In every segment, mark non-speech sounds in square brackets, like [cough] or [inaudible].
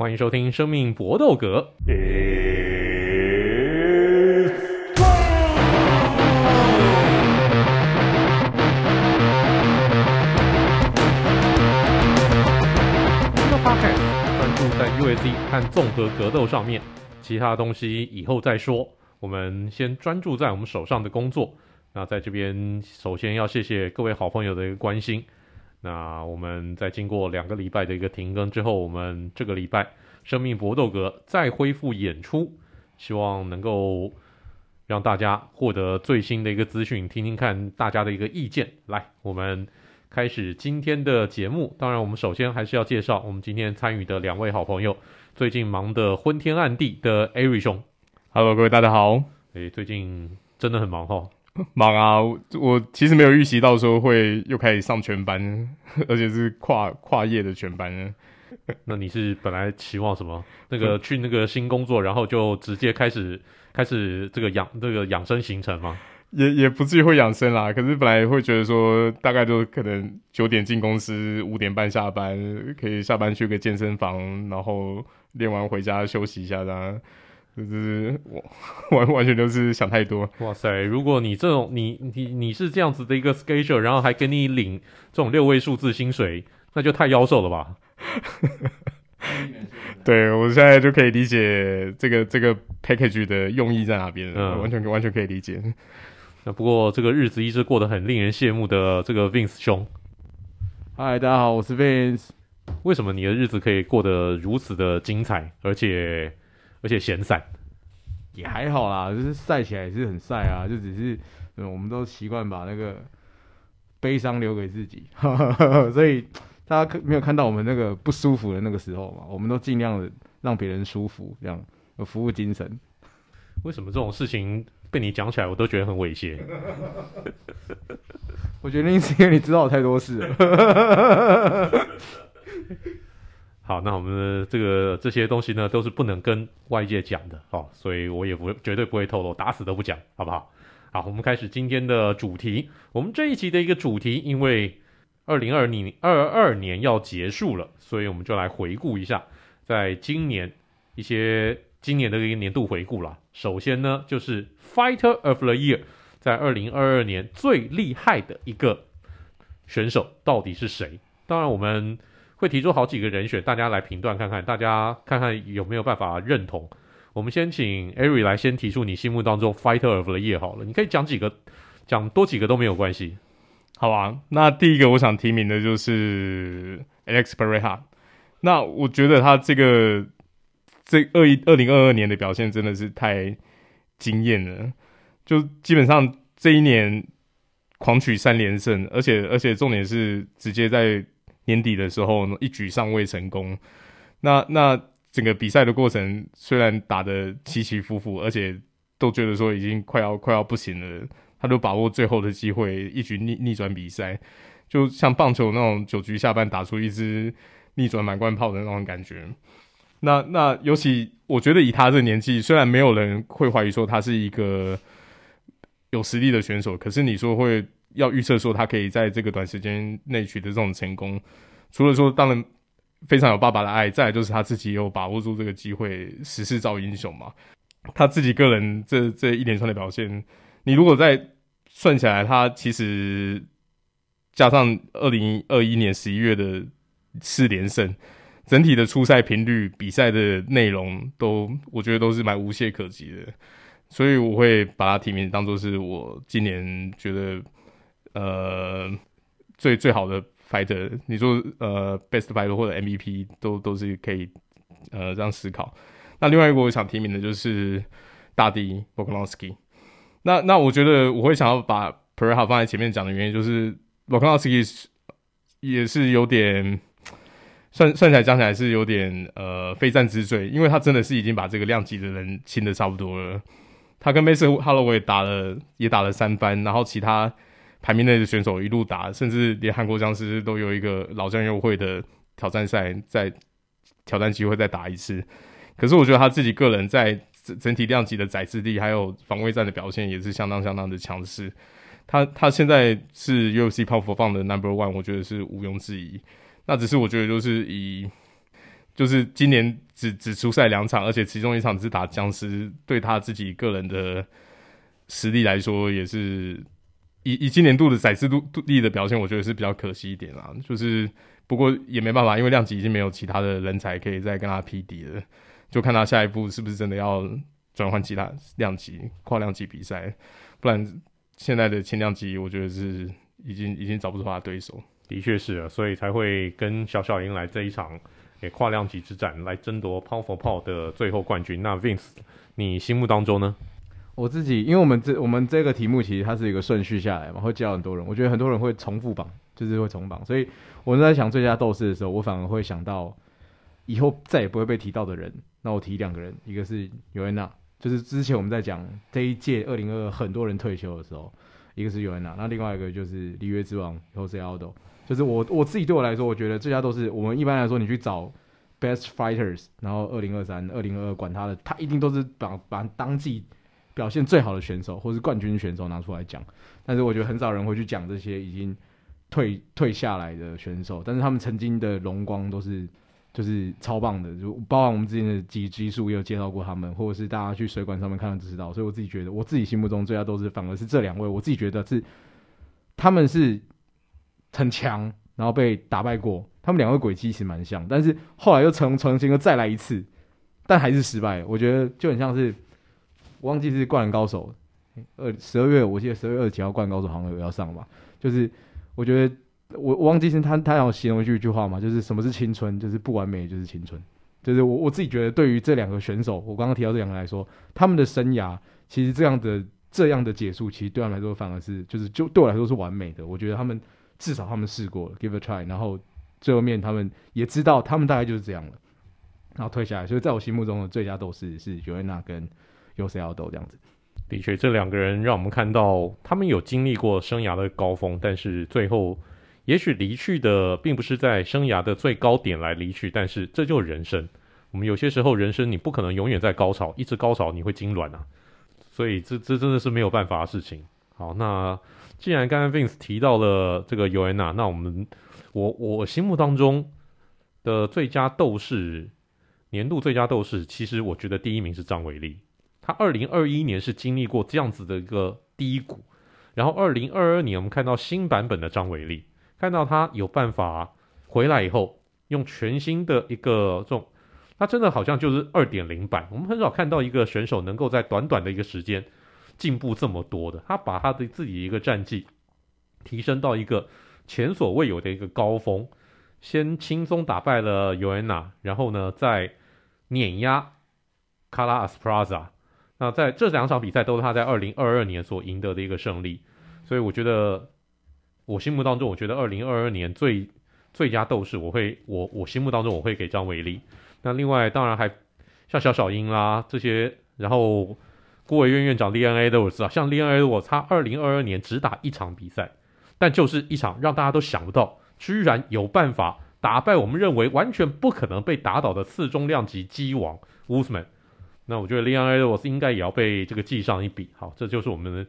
欢迎收听《生命搏斗格》。这个 podcast 专注在 UFC 和综合格斗上面，其他东西以后再说。我们先专注在我们手上的工作。那在这边，首先要谢谢各位好朋友的一个关心。那我们在经过两个礼拜的一个停更之后，我们这个礼拜《生命搏斗格》再恢复演出，希望能够让大家获得最新的一个资讯，听听看大家的一个意见。来，我们开始今天的节目。当然，我们首先还是要介绍我们今天参与的两位好朋友，最近忙得昏天暗地的 Ari 兄。Hello，各位大家好。诶，最近真的很忙哈。[laughs] 忙啊！我其实没有预习到说会又开始上全班，[laughs] 而且是跨跨业的全班。[laughs] 那你是本来期望什么？那个去那个新工作，然后就直接开始开始这个养这个养生行程吗？也也不至于会养生啦。可是本来会觉得说，大概就可能九点进公司，五点半下班，可以下班去个健身房，然后练完回家休息一下这样。就是我 [laughs] 完完全就是想太多。哇塞！如果你这种你你你是这样子的一个 schedule，然后还给你领这种六位数字薪水，那就太妖兽了吧？[laughs] 对，我现在就可以理解这个这个 package 的用意在哪边，嗯，完全完全可以理解。那不过这个日子一直过得很令人羡慕的这个 Vince 兄，嗨，大家好，我是 Vince。为什么你的日子可以过得如此的精彩，而且？而且闲散也还好啦，就是晒起来也是很晒啊，就只是嗯，我们都习惯把那个悲伤留给自己，[laughs] 所以大家没有看到我们那个不舒服的那个时候嘛，我们都尽量的让别人舒服，这样有服务精神。为什么这种事情被你讲起来，我都觉得很猥亵？[laughs] 我觉得是因为你知道我太多事了。[laughs] 好，那我们这个这些东西呢，都是不能跟外界讲的哦，所以我也不会绝对不会透露，打死都不讲，好不好？好，我们开始今天的主题。我们这一期的一个主题，因为二零二零二二年要结束了，所以我们就来回顾一下，在今年一些今年的一个年度回顾啦。首先呢，就是 Fighter of the Year，在二零二二年最厉害的一个选手到底是谁？当然我们。会提出好几个人选，大家来评断看看，大家看看有没有办法认同。我们先请 Ari 来先提出你心目当中 Fighter of the Year 好了，你可以讲几个，讲多几个都没有关系。好啊，那第一个我想提名的就是 Alex Pereira。那我觉得他这个这二一二零二二年的表现真的是太惊艳了，就基本上这一年狂取三连胜，而且而且重点是直接在。年底的时候，一举上位成功。那那整个比赛的过程虽然打得起起伏伏，而且都觉得说已经快要快要不行了，他都把握最后的机会，一举逆逆转比赛，就像棒球那种九局下半打出一支逆转满贯炮的那种感觉。那那尤其我觉得以他这年纪，虽然没有人会怀疑说他是一个有实力的选手，可是你说会。要预测说他可以在这个短时间内取得这种成功，除了说当然非常有爸爸的爱，再来就是他自己有把握住这个机会，时势造英雄嘛。他自己个人这这一连串的表现，你如果再算起来，他其实加上二零二一年十一月的四连胜，整体的出赛频率、比赛的内容都，我觉得都是蛮无懈可击的。所以我会把他提名当做是我今年觉得。呃，最最好的 fighter，你说呃 best fighter 或者 MVP 都都是可以呃这样思考。那另外一个我想提名的就是大帝 Volkanovski。那那我觉得我会想要把 Pereira 放在前面讲的原因，就是 Volkanovski 也是有点算算起来讲起来是有点呃非战之罪，因为他真的是已经把这个量级的人清的差不多了。他跟 Max Holloway 打了也打了三番，然后其他。排名内的选手一路打，甚至连韩国僵尸都有一个老将优惠的挑战赛，在挑战机会再打一次。可是我觉得他自己个人在整体量级的载制力，还有防卫战的表现也是相当相当的强势。他他现在是 UFC 胖佛放的 Number One，我觉得是毋庸置疑。那只是我觉得就是以就是今年只只出赛两场，而且其中一场只是打僵尸，对他自己个人的实力来说，也是以以今年度的赛事度度力的表现，我觉得是比较可惜一点啦。就是不过也没办法，因为量级已经没有其他的人才可以再跟他匹敌了，就看他下一步是不是真的要转换其他量级跨量级比赛，不然现在的轻量级我觉得是已经已经找不出他的对手。的确是啊，所以才会跟小小鹰来这一场诶跨量级之战来争夺 Pound for Pool 的最后冠军。那 Vince，你心目当中呢？我自己，因为我们这我们这个题目其实它是一个顺序下来嘛，会教很多人。我觉得很多人会重复榜，就是会重榜。所以我在想最佳斗士的时候，我反而会想到以后再也不会被提到的人。那我提两个人，一个是尤安娜，就是之前我们在讲这一届二零二二很多人退休的时候，一个是尤安娜，那另外一个就是里约之王 Jose Aldo。就是我我自己对我来说，我觉得最佳斗士我们一般来说，你去找 Best Fighters，然后二零二三、二零二二管他的，他一定都是把把当季表现最好的选手或是冠军选手拿出来讲。但是我觉得很少人会去讲这些已经退退下来的选手，但是他们曾经的荣光都是就是超棒的，就包含我们之前的几集数也有介绍过他们，或者是大家去水管上面看就知道。所以我自己觉得，我自己心目中最佳都是反而是这两位，我自己觉得是他们是。很强，然后被打败过，他们两个轨迹其实蛮像，但是后来又重重新又再来一次，但还是失败。我觉得就很像是，我忘记是灌篮高手，二十二月我记得十二月二十几号灌篮高手好像有要上吧，就是我觉得我我忘记是他他想形容一句一句话嘛，就是什么是青春，就是不完美就是青春，就是我我自己觉得对于这两个选手，我刚刚提到这两个来说，他们的生涯其实这样的这样的结束，其实对他们来说反而是就是就对我来说是完美的，我觉得他们。至少他们试过了，give a try，然后最后面他们也知道，他们大概就是这样了，然后退下来。所以在我心目中的最佳斗士是尤安娜跟 Jose Aldo 这样子。的确，这两个人让我们看到他们有经历过生涯的高峰，但是最后也许离去的并不是在生涯的最高点来离去，但是这就是人生。我们有些时候人生你不可能永远在高潮，一直高潮你会痉挛啊。所以这这真的是没有办法的事情。好，那。既然刚刚 Vince 提到了这个尤安娜，那我们我我心目当中的最佳斗士，年度最佳斗士，其实我觉得第一名是张伟丽。他二零二一年是经历过这样子的一个低谷，然后二零二二年我们看到新版本的张伟丽，看到他有办法回来以后，用全新的一个这种，他真的好像就是二点零版。我们很少看到一个选手能够在短短的一个时间。进步这么多的，他把他的自己一个战绩提升到一个前所未有的一个高峰，先轻松打败了尤安娜，然后呢再碾压卡拉阿斯普拉扎。那在这两场比赛都是他在二零二二年所赢得的一个胜利，所以我觉得我心目当中，我觉得二零二二年最最佳斗士，我会我我心目当中我会给张伟丽。那另外当然还像小小鹰啦这些，然后。孤委院院长 Leon Edwards 啊，像 LNA，我他二零二二年只打一场比赛，但就是一场让大家都想不到，居然有办法打败我们认为完全不可能被打倒的次中量级鸡王 Usman。那我觉得 Leon Edwards 应该也要被这个记上一笔。好，这就是我们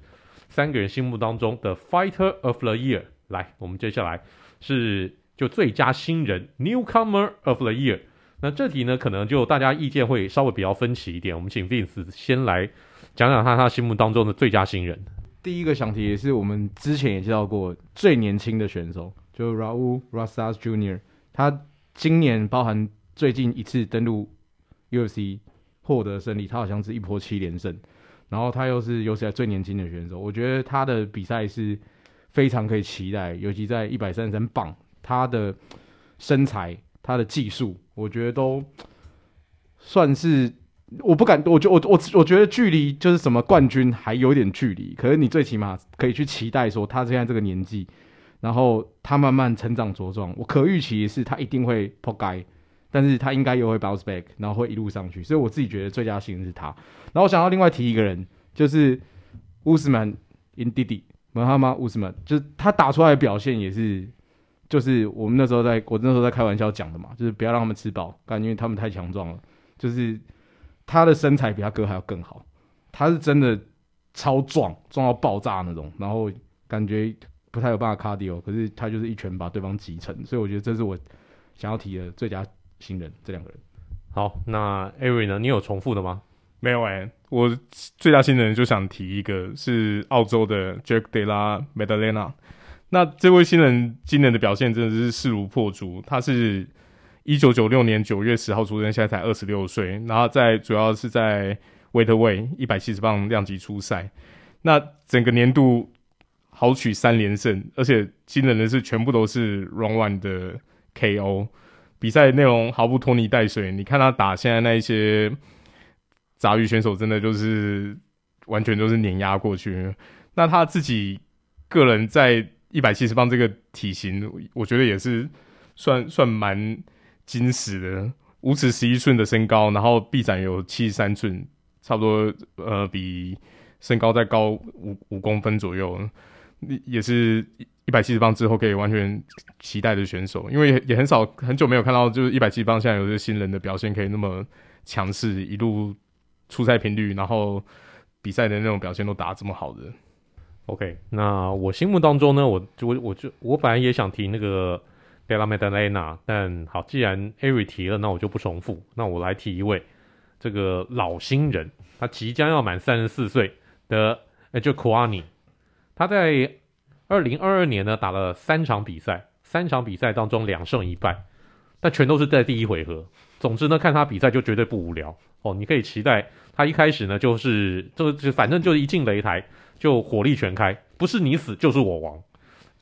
三个人心目当中的 Fighter of the Year。来，我们接下来是就最佳新人 Newcomer of the Year。那这题呢，可能就大家意见会稍微比较分歧一点。我们请 Vince 先来。讲讲他他心目当中的最佳新人。第一个想提也是我们之前也介绍过最年轻的选手，就 Raul Rosas Jr.，他今年包含最近一次登陆 UFC 获得胜利，他好像是一波七连胜，然后他又是有史以来最年轻的选手，我觉得他的比赛是非常可以期待，尤其在一百三十三磅，他的身材、他的技术，我觉得都算是。我不敢，我觉我我我觉得距离就是什么冠军还有点距离，可是你最起码可以去期待说他现在这个年纪，然后他慢慢成长茁壮，我可预期是他一定会扑街，但是他应该又会 bounce back，然后会一路上去，所以我自己觉得最佳新人是他。然后我想要另外提一个人，就是乌斯曼 Indy 穆哈马乌斯曼，就是他打出来的表现也是，就是我们那时候在我那时候在开玩笑讲的嘛，就是不要让他们吃饱，感觉他们太强壮了，就是。他的身材比他哥还要更好，他是真的超壮，壮到爆炸那种，然后感觉不太有办法 cardio，可是他就是一拳把对方击沉，所以我觉得这是我想要提的最佳新人这两个人。好，那 Ari 呢？你有重复的吗？没有哎、欸，我最大新人就想提一个是澳洲的 Jake Della Maddalena。那这位新人今年的表现真的是势如破竹。他是一九九六年九月十号出生，现在才二十六岁。然后在主要是在 Welterweight 一百七十磅量级出赛。那整个年度豪取三连胜，而且惊人的是全部都是 Round One 的 KO。比赛内容毫不拖泥带水。你看他打现在那一些。杂鱼选手真的就是完全都是碾压过去。那他自己个人在一百七十磅这个体型，我觉得也是算算蛮精实的。五尺十一寸的身高，然后臂展有七十三寸，差不多呃比身高再高五五公分左右，也是一百七十磅之后可以完全期待的选手。因为也很少很久没有看到，就是一百七十磅现在有些新人的表现可以那么强势，一路。出赛频率，然后比赛的那种表现都打这么好的，OK。那我心目当中呢，我就我我就我本来也想提那个 Della Maddalena，但好，既然 Ari 提了，那我就不重复。那我来提一位这个老新人，他即将要满三十四岁的 Angel Kouani，他在二零二二年呢打了三场比赛，三场比赛当中两胜一败，但全都是在第一回合。总之呢，看他比赛就绝对不无聊哦，你可以期待。他一开始呢，就是就就反正就是一进擂台就火力全开，不是你死就是我亡，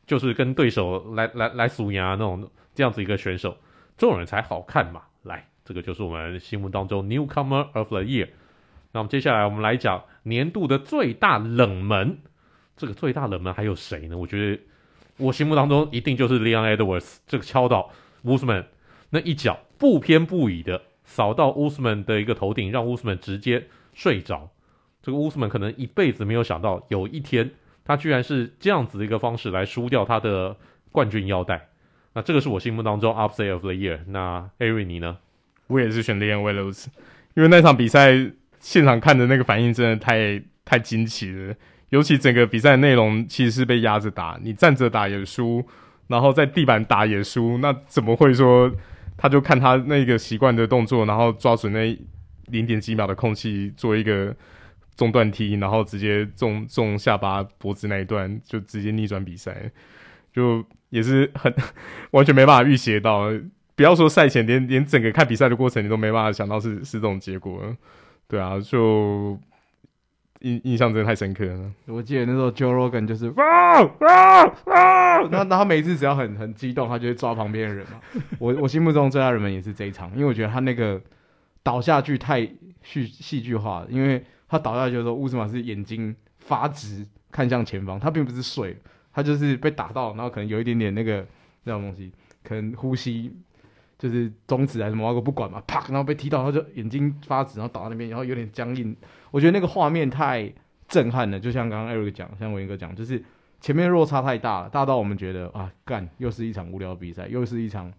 就是跟对手来来来数牙那种这样子一个选手，这种人才好看嘛。来，这个就是我们心目当中 Newcomer of the Year。那么接下来我们来讲年度的最大冷门，这个最大冷门还有谁呢？我觉得我心目当中一定就是 Leon Edwards 这个敲倒 Usman 那一脚不偏不倚的。扫到 w o s m a n 的一个头顶，让 w o s m a n 直接睡着。这个 w o s m a n 可能一辈子没有想到，有一天他居然是这样子的一个方式来输掉他的冠军腰带。那这个是我心目当中 Upset of the Year。那艾瑞尼呢？我也是选 Leon Edwards，因为那场比赛现场看的那个反应真的太太惊奇了。尤其整个比赛内容其实是被压着打，你站着打也输，然后在地板打也输，那怎么会说？他就看他那个习惯的动作，然后抓准那零点几秒的空隙做一个中段踢，然后直接中中下巴脖子那一段，就直接逆转比赛，就也是很完全没办法预习到。不要说赛前，连连整个看比赛的过程，你都没办法想到是是这种结果。对啊，就。印印象真的太深刻了。我记得那时候 Joe Rogan 就是哇哇哇，那那他每次只要很很激动，他就会抓旁边的人嘛。我我心目中最大人们也是这一场，因为我觉得他那个倒下去太戏戏剧化了，因为他倒下去的时候，乌兹马是眼睛发直看向前方，他并不是睡，他就是被打到，然后可能有一点点那个那种东西，可能呼吸。就是中指还是什么，我不管嘛，啪，然后被踢到，他就眼睛发紫，然后倒在那边，然后有点僵硬。我觉得那个画面太震撼了，就像刚刚 Eric 讲，像文英哥讲，就是前面落差太大了，大到我们觉得啊，干，又是一场无聊比赛，又是一场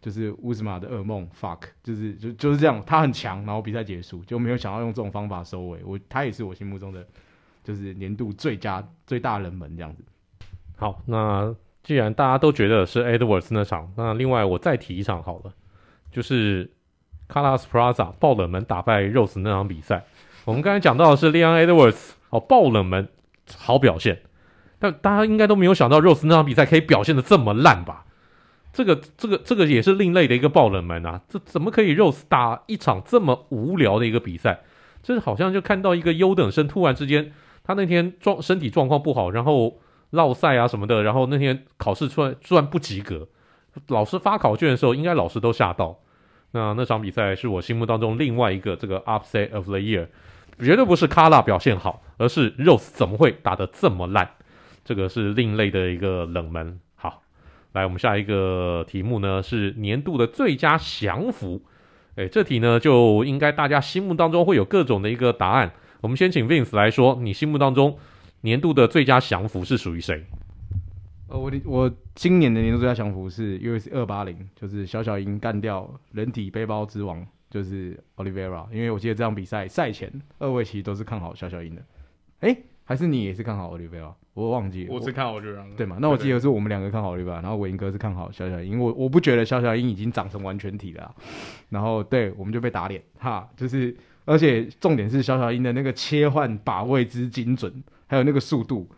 就是乌兹马的噩梦，fuck，就是就就是这样，他很强，然后比赛结束，就没有想要用这种方法收尾。我他也是我心目中的就是年度最佳最大冷门这样子。好，那。既然大家都觉得是 Edwards 那场，那另外我再提一场好了，就是 Carlos Plaza 爆冷门打败 Rose 那场比赛。我们刚才讲到的是 Leon Edwards 哦，爆冷门好表现，但大家应该都没有想到 Rose 那场比赛可以表现的这么烂吧？这个这个这个也是另类的一个爆冷门啊！这怎么可以 Rose 打一场这么无聊的一个比赛？这好像就看到一个优等生突然之间，他那天状身体状况不好，然后。落赛啊什么的，然后那天考试出来突然不及格，老师发考卷的时候，应该老师都吓到。那那场比赛是我心目当中另外一个这个 upset of the year，绝对不是卡拉表现好，而是 Rose 怎么会打得这么烂？这个是另类的一个冷门。好，来我们下一个题目呢是年度的最佳降服。诶，这题呢就应该大家心目当中会有各种的一个答案。我们先请 Vince 来说，你心目当中。年度的最佳降服是属于谁？呃，我我今年的年度最佳降服是 UFC 二八零，就是小小鹰干掉人体背包之王，就是 Oliveira。因为我记得这场比赛赛前二位其实都是看好小小鹰的。诶，还是你也是看好 Olivera？？我忘记了，我是看好 Olivera。对嘛？那我记得是我们两个看好 Olivera，，然后伟英哥是看好小小鹰，因为我我不觉得小小鹰已经长成完全体了、啊。然后对，我们就被打脸哈，就是而且重点是小小鹰的那个切换把位之精准，还有那个速度，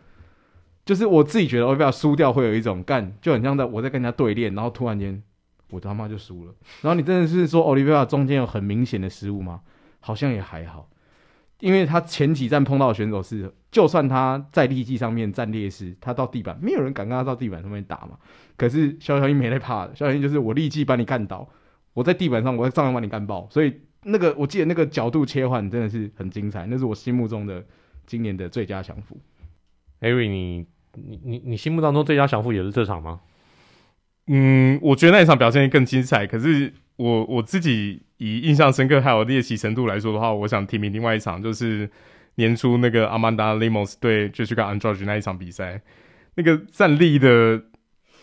就是我自己觉得奥利维亚输掉会有一种干，就很像在我在跟人家对练，然后突然间我他妈就输了。然后你真的是说奥利维亚中间有很明显的失误吗？好像也还好。因为他前几站碰到的选手是，就算他在力技上面占劣势，他到地板没有人敢跟他到地板上面打嘛。可是肖小英没在怕的，肖小英就是我力技把你干倒，我在地板上我照样把你干爆。所以那个我记得那个角度切换真的是很精彩，那是我心目中的今年的最佳降服。艾瑞，你你你你心目当中最佳降服也是这场吗？嗯，我觉得那一场表现更精彩。可是我我自己。以印象深刻还有猎奇程度来说的话，我想提名另外一场，就是年初那个阿曼达·雷莫斯对 Jessica Andrade 那一场比赛，那个站立的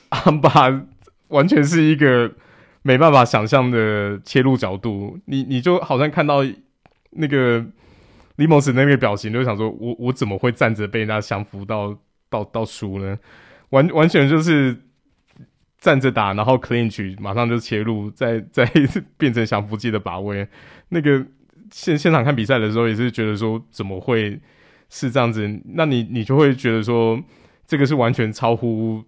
安巴完全是一个没办法想象的切入角度，你你就好像看到那个李莫斯那个表情，就想说我我怎么会站着被人家降服到到到输呢？完完全就是。站着打，然后 clinch 马上就切入，再 [laughs] 再变成降服技的把位。那个现现场看比赛的时候，也是觉得说怎么会是这样子？那你你就会觉得说，这个是完全超乎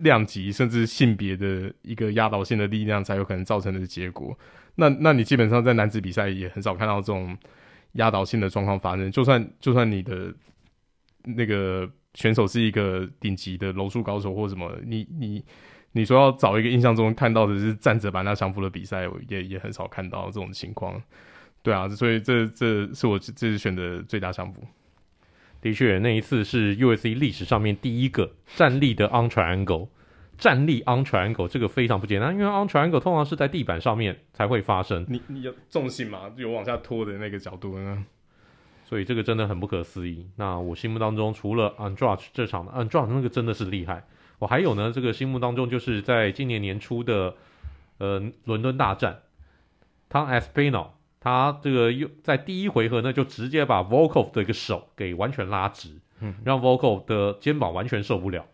量级甚至性别的一个压倒性的力量才有可能造成的结果。那那你基本上在男子比赛也很少看到这种压倒性的状况发生。就算就算你的那个选手是一个顶级的柔术高手或什么，你你。你说要找一个印象中看到的是站着把那降服的比赛，也也很少看到这种情况。对啊，所以这这是我这次选的最大降服。的确，那一次是 USC 历史上面第一个站立的 On Triangle 站立 arm triangle 这个非常不简单，因为 arm triangle 通常是在地板上面才会发生。你你有重心嘛？有往下拖的那个角度呢？所以这个真的很不可思议。那我心目当中除了 Andrade 这场的 Andrade 那个真的是厉害。我还有呢，这个心目当中就是在今年年初的，呃，伦敦大战，Tom Aspinall 他这个又在第一回合呢，就直接把 Volkov 的一个手给完全拉直，嗯，让 Volkov 的肩膀完全受不了。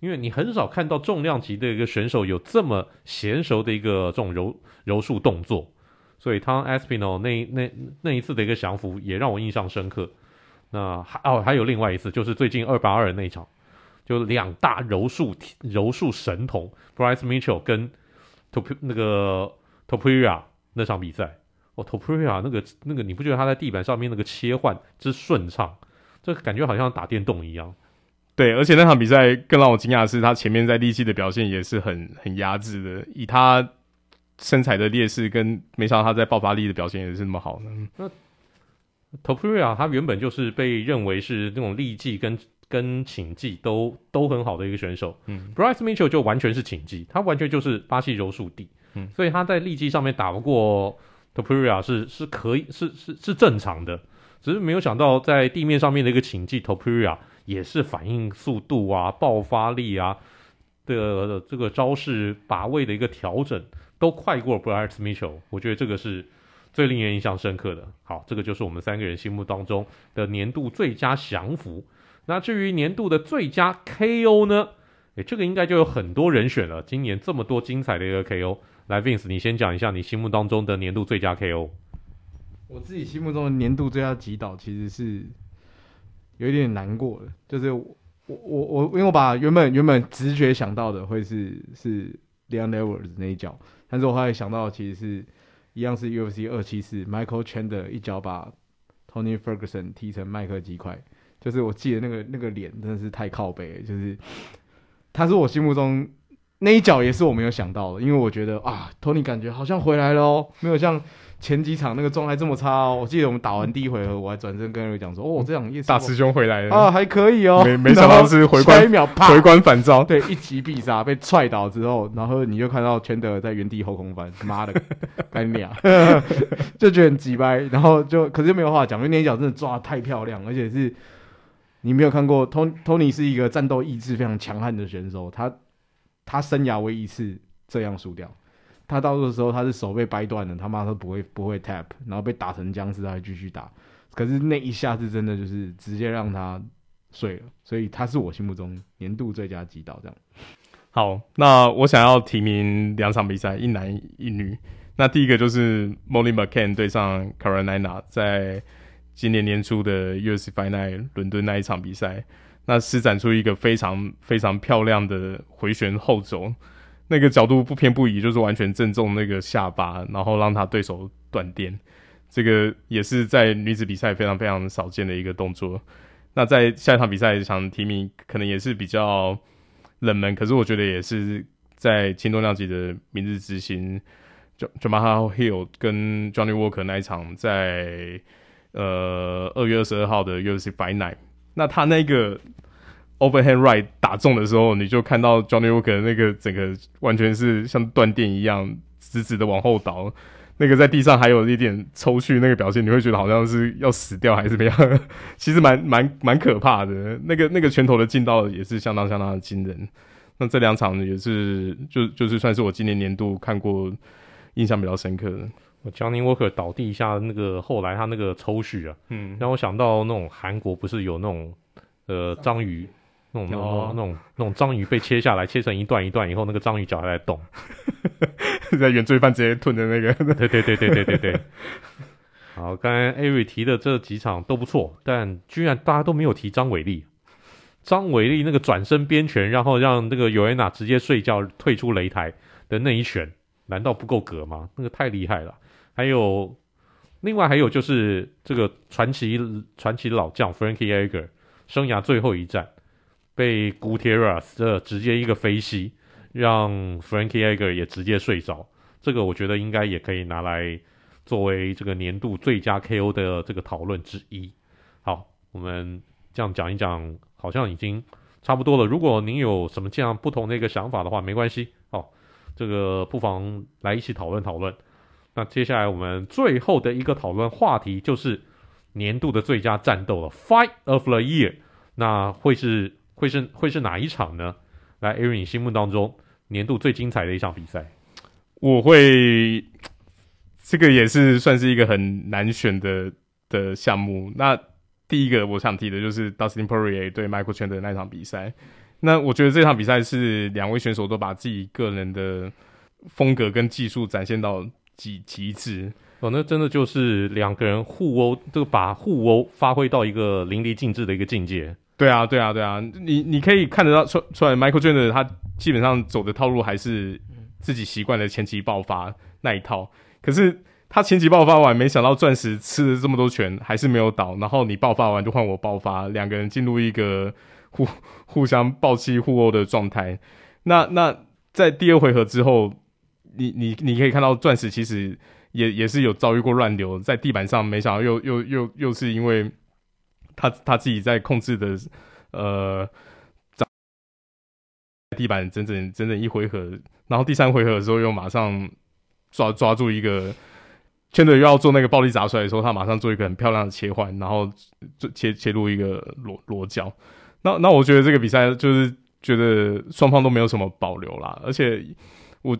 因为你很少看到重量级的一个选手有这么娴熟的一个这种柔柔术动作，所以 Tom Aspinall 那那那一次的一个降服也让我印象深刻。那还哦还有另外一次，就是最近二八二那场。就两大柔术柔术神童，Bryce Mitchell 跟 Top 那个 Topuria 那场比赛，哦，Topuria 那个那个，你不觉得他在地板上面那个切换之顺畅，这感觉好像打电动一样。对，而且那场比赛更让我惊讶的是，他前面在力气的表现也是很很压制的，以他身材的劣势，跟没想到他在爆发力的表现也是那么好呢。那 Topuria 他原本就是被认为是那种力技跟跟倾技都都很好的一个选手，嗯，Bryce Mitchell 就完全是倾技，他完全就是巴西柔术帝，嗯，所以他在力技上面打不过 Topuria 是是可以是是是正常的，只是没有想到在地面上面的一个倾技 Topuria 也是反应速度啊、爆发力啊的这个招式把位的一个调整都快过 Bryce Mitchell，我觉得这个是最令人印象深刻的。好，这个就是我们三个人心目当中的年度最佳降服。那至于年度的最佳 KO 呢？诶，这个应该就有很多人选了。今年这么多精彩的一个 KO，来 Vince，你先讲一下你心目当中的年度最佳 KO。我自己心目中的年度最佳击倒其实是有一点难过了，就是我我我，因为我把原本原本直觉想到的会是是 Leon Edwards 那一脚，但是我后来想到其实是一样是 UFC 二七四 Michael Chandler 一脚把 Tony Ferguson 踢成麦克鸡块。就是我记得那个那个脸真的是太靠背，就是他是我心目中那一脚也是我没有想到的，因为我觉得啊，托尼感觉好像回来了哦，没有像前几场那个状态这么差哦。我记得我们打完第一回合，我还转身跟人讲说，哦，这样大师兄回来了啊，还可以哦。没没想到是回关，一秒啪回关反招，对，一击必杀，被踹倒之后，然后你就看到全德在原地后空翻，妈的，[laughs] 干你啊，[laughs] 就觉得很鸡掰，然后就可是又没有话讲，因为那一脚真的抓得太漂亮，而且是。你没有看过托托尼是一个战斗意志非常强悍的选手，他他生涯唯一一次这样输掉，他到的时候他是手被掰断了，他妈都不会不会 tap，然后被打成僵尸，他还继续打，可是那一下子真的就是直接让他睡了，所以他是我心目中年度最佳击倒这样。好，那我想要提名两场比赛，一男一女。那第一个就是 Molly McCann 对上 Carolina，在今年年初的 US Final 伦敦那一场比赛，那施展出一个非常非常漂亮的回旋后轴，那个角度不偏不倚，就是完全正中那个下巴，然后让他对手断电。这个也是在女子比赛非常非常少见的一个动作。那在下一场比赛想提名，可能也是比较冷门，可是我觉得也是在轻重量级的明日之星。Jamahal Hill 跟 Johnny Walker 那一场在呃二月二十二号的 UFC Fight Night，那他那个 Overhand Right 打中的时候，你就看到 Johnny Walker 那个整个完全是像断电一样，直直的往后倒，那个在地上还有一点抽搐那个表现，你会觉得好像是要死掉还是怎么样？[laughs] 其实蛮蛮蛮可怕的，那个那个拳头的劲道也是相当相当的惊人。那这两场也是就就是算是我今年年度看过。印象比较深刻的，Johnny Walker 倒地一下那个后来他那个抽搐啊，嗯，让我想到那种韩国不是有那种呃章鱼，那种那种、哦、那种那种章鱼被切下来切成一段一段以后，那个章鱼脚还在动，[laughs] 在原罪犯直接吞的那个，对对对对对对对。好，刚才 Ari 提的这几场都不错，但居然大家都没有提张伟丽，张伟丽那个转身边拳，然后让那个尤安娜直接睡觉退出擂台的那一拳。难道不够格吗？那个太厉害了。还有，另外还有就是这个传奇传奇老将 Frankie Edgar 生涯最后一战被 Gutierrez 这直接一个飞膝，让 Frankie Edgar 也直接睡着。这个我觉得应该也可以拿来作为这个年度最佳 KO 的这个讨论之一。好，我们这样讲一讲，好像已经差不多了。如果您有什么这样不同的一个想法的话，没关系。好。这个不妨来一起讨论讨论。那接下来我们最后的一个讨论话题就是年度的最佳战斗了，Fight of the Year。那会是会是会是哪一场呢？来，Aaron，你心目当中年度最精彩的一场比赛？我会，这个也是算是一个很难选的的项目。那第一个我想提的就是 Dustin Poirier 对 Michael Chandler 的那场比赛。那我觉得这场比赛是两位选手都把自己个人的风格跟技术展现到极极致哦，那真的就是两个人互殴，就把互殴发挥到一个淋漓尽致的一个境界。对啊，对啊，对啊，你你可以看得到出出来，Michael Chandler 他基本上走的套路还是自己习惯的前期爆发那一套，可是他前期爆发完，没想到钻石吃了这么多拳还是没有倒，然后你爆发完就换我爆发，两个人进入一个。互互相暴气互殴的状态，那那在第二回合之后，你你你可以看到钻石其实也也是有遭遇过乱流，在地板上，没想到又又又又是因为他他自己在控制的呃，在地板整整整整一回合，然后第三回合的时候又马上抓抓住一个，圈着又要做那个暴力砸出来的时候，他马上做一个很漂亮的切换，然后切切入一个裸裸脚。那那我觉得这个比赛就是觉得双方都没有什么保留啦，而且我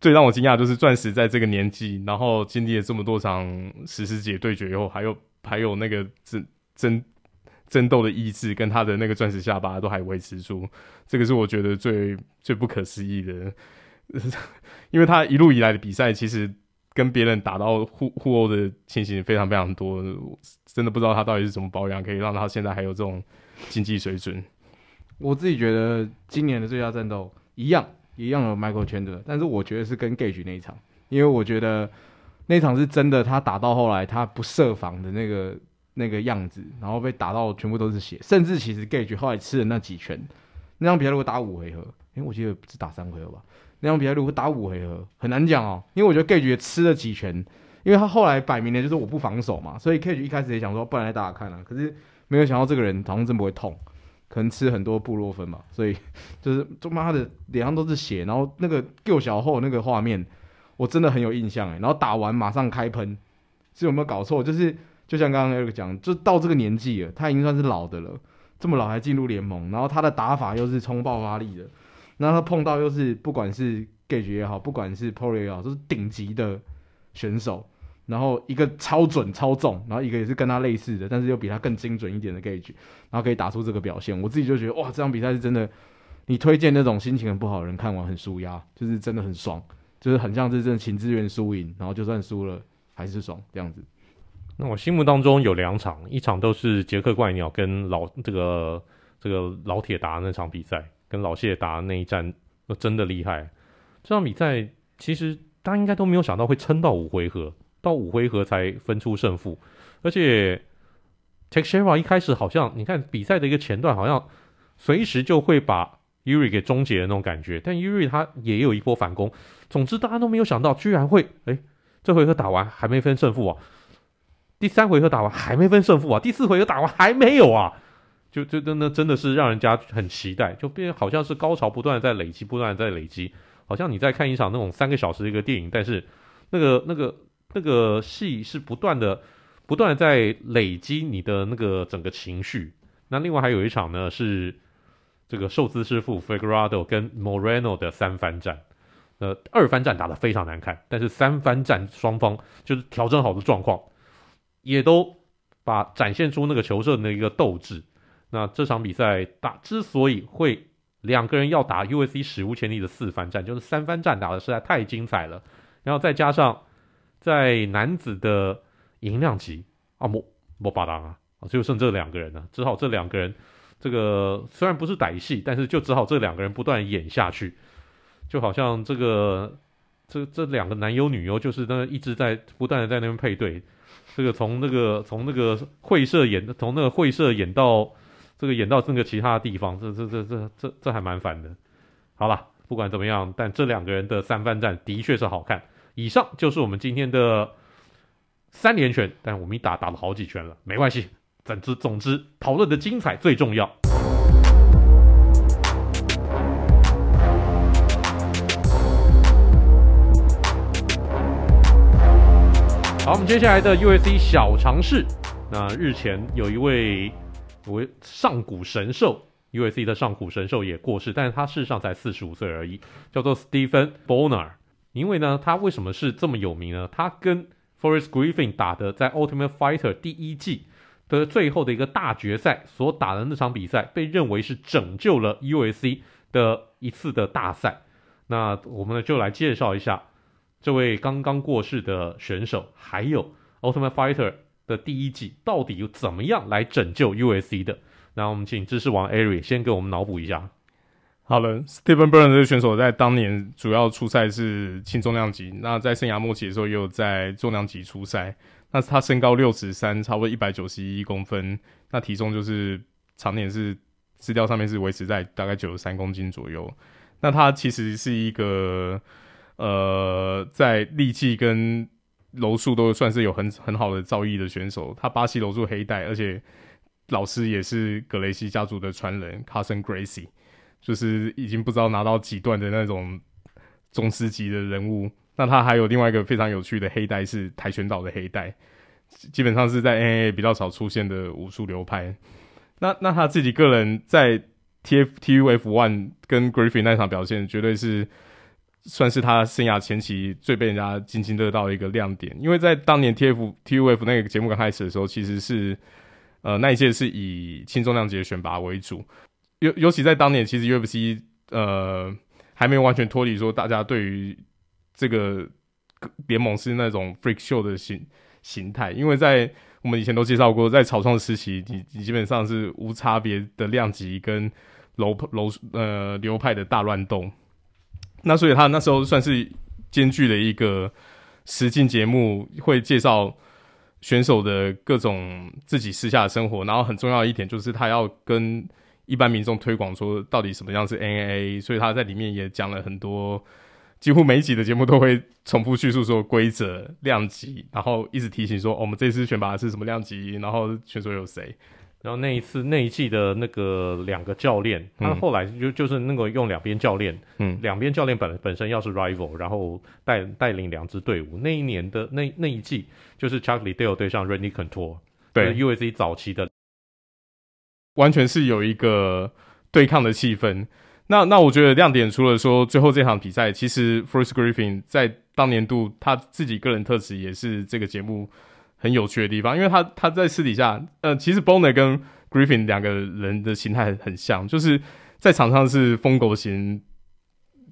最让我惊讶就是钻石在这个年纪，然后经历了这么多场史诗级对决以后，还有还有那个争争争斗的意志跟他的那个钻石下巴都还维持住，这个是我觉得最最不可思议的，[laughs] 因为他一路以来的比赛其实跟别人打到互互殴的情形非常非常多，真的不知道他到底是怎么保养，可以让他现在还有这种。经济水准，我自己觉得今年的最佳战斗一样一样有 Michael Chandler，但是我觉得是跟 Gage 那一场，因为我觉得那场是真的，他打到后来他不设防的那个那个样子，然后被打到全部都是血，甚至其实 Gage 后来吃的那几拳，那场比赛如果打五回合，因为我记得不是打三回合吧？那场比赛如果打五回合很难讲哦，因为我觉得 Gage 吃了几拳，因为他后来摆明了就是我不防守嘛，所以 Gage 一开始也想说不然来打打看啊，可是。没有想到这个人好像真不会痛，可能吃很多布洛芬嘛，所以 [laughs] 就是他妈的脸上都是血，然后那个右小后那个画面我真的很有印象哎，然后打完马上开喷，是有没有搞错？就是就像刚刚 Eric 讲，就到这个年纪了，他已经算是老的了，这么老还进入联盟，然后他的打法又是冲爆发力的，然后他碰到又是不管是 Gage 也好，不管是 Poirier 也好，都是顶级的选手。然后一个超准超重，然后一个也是跟他类似的，但是又比他更精准一点的 gauge，然后可以打出这个表现。我自己就觉得哇，这场比赛是真的，你推荐那种心情很不好的人看完很舒压，就是真的很爽，就是很像是真的请支援输赢，然后就算输了还是爽这样子。那我心目当中有两场，一场都是杰克怪鸟跟老这个这个老铁打的那场比赛，跟老谢打那一战，真的厉害。这场比赛其实大家应该都没有想到会撑到五回合。到五回合才分出胜负，而且 Teixeira 一开始好像你看比赛的一个前段，好像随时就会把 Yuri 给终结的那种感觉。但 Yuri 他也有一波反攻。总之大家都没有想到，居然会哎，这回合打完还没分胜负啊！第三回合打完还没分胜负啊！第四回合打完还没有啊！就就真的真的是让人家很期待，就变好像是高潮不断在累积，不断在累积，好像你在看一场那种三个小时的一个电影，但是那个那个。那个戏是不断的、不断的在累积你的那个整个情绪。那另外还有一场呢，是这个寿司师傅 Figueroa 跟 Moreno 的三番战。呃，二番战打得非常难看，但是三番战双方就是调整好的状况，也都把展现出那个球社的一个斗志。那这场比赛打之所以会两个人要打 UFC 史无前例的四番战，就是三番战打得实在太精彩了，然后再加上。在男子的银量级啊，莫莫巴当啊，就剩这两个人了，只好这两个人，这个虽然不是歹戏，但是就只好这两个人不断演下去，就好像这个这这两个男优女优就是那一直在不断的在那边配对，这个从那个从那个会社演，从那个会社演到这个演到那个其他的地方，这这这这这这还蛮烦的。好了，不管怎么样，但这两个人的三番战的确是好看。以上就是我们今天的三连拳，但我们一打打了好几拳了，没关系。总之总之，讨论的精彩最重要。好，我们接下来的 U S C 小尝试。那日前有一位我上古神兽 U S C 的上古神兽也过世，但是他事实上才四十五岁而已，叫做 Stephen Bonner。因为呢，他为什么是这么有名呢？他跟 Forest Griffin 打的在 Ultimate Fighter 第一季的最后的一个大决赛所打的那场比赛，被认为是拯救了 UFC 的一次的大赛。那我们呢就来介绍一下这位刚刚过世的选手，还有 Ultimate Fighter 的第一季到底有怎么样来拯救 UFC 的。那我们请知识王 Ari 先给我们脑补一下。好了，Stephen Bonnar 这个选手在当年主要出赛是轻重量级，那在生涯末期的时候也有在重量级出赛。那他身高六尺三，差不多一百九十一公分，那体重就是常年是资料上面是维持在大概九十三公斤左右。那他其实是一个呃，在力气跟柔术都算是有很很好的造诣的选手。他巴西柔术黑带，而且老师也是格雷西家族的传人，Carson Gracie。就是已经不知道拿到几段的那种宗师级的人物，那他还有另外一个非常有趣的黑带是跆拳道的黑带，基本上是在 N A 比较少出现的武术流派。那那他自己个人在 TF TUF One 跟 Griffin 那场表现，绝对是算是他生涯前期最被人家津津乐道的一个亮点。因为在当年 TF TUF 那个节目刚开始的时候，其实是呃那一届是以轻重量级的选拔为主。尤尤其在当年，其实 UFC 呃还没有完全脱离说大家对于这个联盟是那种 freak show 的形形态，因为在我们以前都介绍过，在草创时期，你你基本上是无差别的量级跟流流呃流派的大乱斗，那所以他那时候算是兼具了一个实境节目，会介绍选手的各种自己私下的生活，然后很重要的一点就是他要跟一般民众推广说到底什么样是 NAA？所以他在里面也讲了很多，几乎每一集的节目都会重复叙述说规则、量级，然后一直提醒说、哦、我们这次选拔的是什么量级，然后选手有谁。然后那一次那一季的那个两个教练，他后来就就是那个用两边教练，嗯，两边教练本本身要是 rival，然后带带领两支队伍。那一年的那那一季就是 Chuck Liddell 对上 Randy Couture，对 UFC 早期的。完全是有一个对抗的气氛。那那我觉得亮点除了说最后这场比赛，其实 Forrest Griffin 在当年度他自己个人特质也是这个节目很有趣的地方，因为他他在私底下，呃，其实 Boner 跟 Griffin 两个人的形态很像，就是在场上是疯狗型，